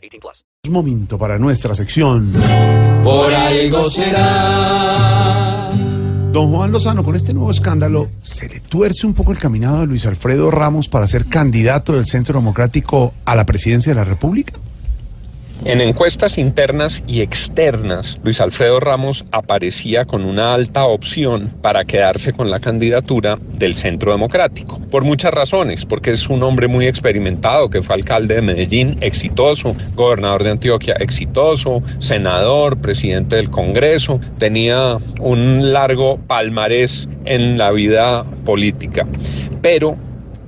18 plus. Es momento para nuestra sección. Por algo será. Don Juan Lozano, con este nuevo escándalo, ¿se le tuerce un poco el caminado de Luis Alfredo Ramos para ser candidato del Centro Democrático a la presidencia de la República? En encuestas internas y externas, Luis Alfredo Ramos aparecía con una alta opción para quedarse con la candidatura del Centro Democrático, por muchas razones, porque es un hombre muy experimentado, que fue alcalde de Medellín, exitoso, gobernador de Antioquia, exitoso, senador, presidente del Congreso, tenía un largo palmarés en la vida política, pero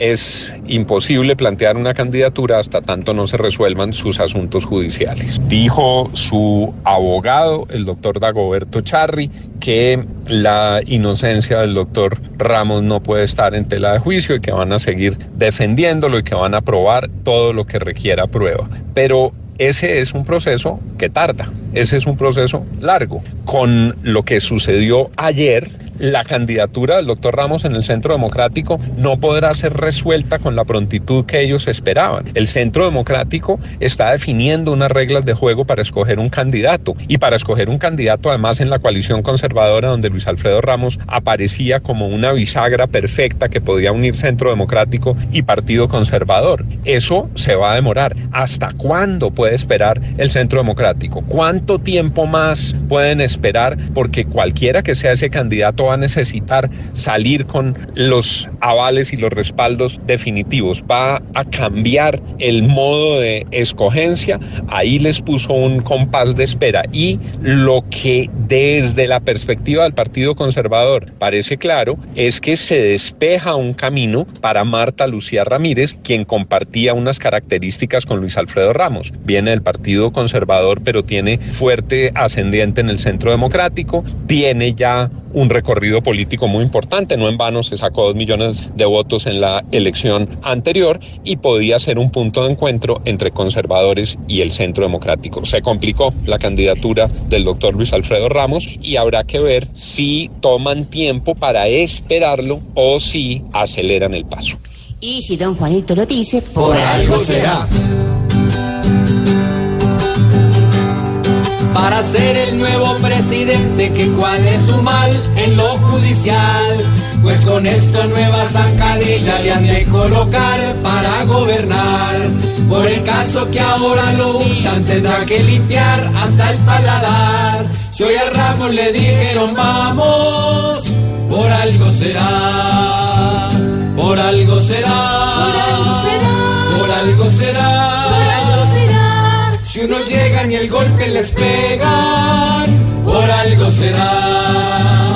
es imposible plantear una candidatura hasta tanto no se resuelvan sus asuntos judiciales. Dijo su abogado, el doctor Dagoberto Charri, que la inocencia del doctor Ramos no puede estar en tela de juicio y que van a seguir defendiéndolo y que van a probar todo lo que requiera prueba. Pero ese es un proceso que tarda, ese es un proceso largo. Con lo que sucedió ayer, la candidatura del doctor Ramos en el Centro Democrático no podrá ser resuelta con la prontitud que ellos esperaban. El Centro Democrático está definiendo unas reglas de juego para escoger un candidato y para escoger un candidato además en la coalición conservadora donde Luis Alfredo Ramos aparecía como una bisagra perfecta que podía unir Centro Democrático y Partido Conservador. Eso se va a demorar. ¿Hasta cuándo puede esperar el Centro Democrático? ¿Cuánto tiempo más pueden esperar? Porque cualquiera que sea ese candidato va a necesitar salir con los avales y los respaldos definitivos, va a cambiar el modo de escogencia, ahí les puso un compás de espera. Y lo que desde la perspectiva del Partido Conservador parece claro es que se despeja un camino para Marta Lucía Ramírez, quien compartía unas características con Luis Alfredo Ramos. Viene del Partido Conservador, pero tiene fuerte ascendiente en el Centro Democrático, tiene ya un recorrido político muy importante. No en vano se sacó dos millones de votos en la elección anterior y podía ser un punto de encuentro entre conservadores y el centro democrático. Se complicó la candidatura del doctor Luis Alfredo Ramos y habrá que ver si toman tiempo para esperarlo o si aceleran el paso. Y si don Juanito lo dice, Por algo será. Para ser el nuevo presidente, que cuál es su mal en lo judicial. Pues con esta nueva zancadilla le han de colocar para gobernar. Por el caso que ahora lo untan, tendrá que limpiar hasta el paladar. Si hoy a Ramos le dijeron vamos, por algo será. Por algo será. Si unos llegan y el golpe les pegan, por algo será.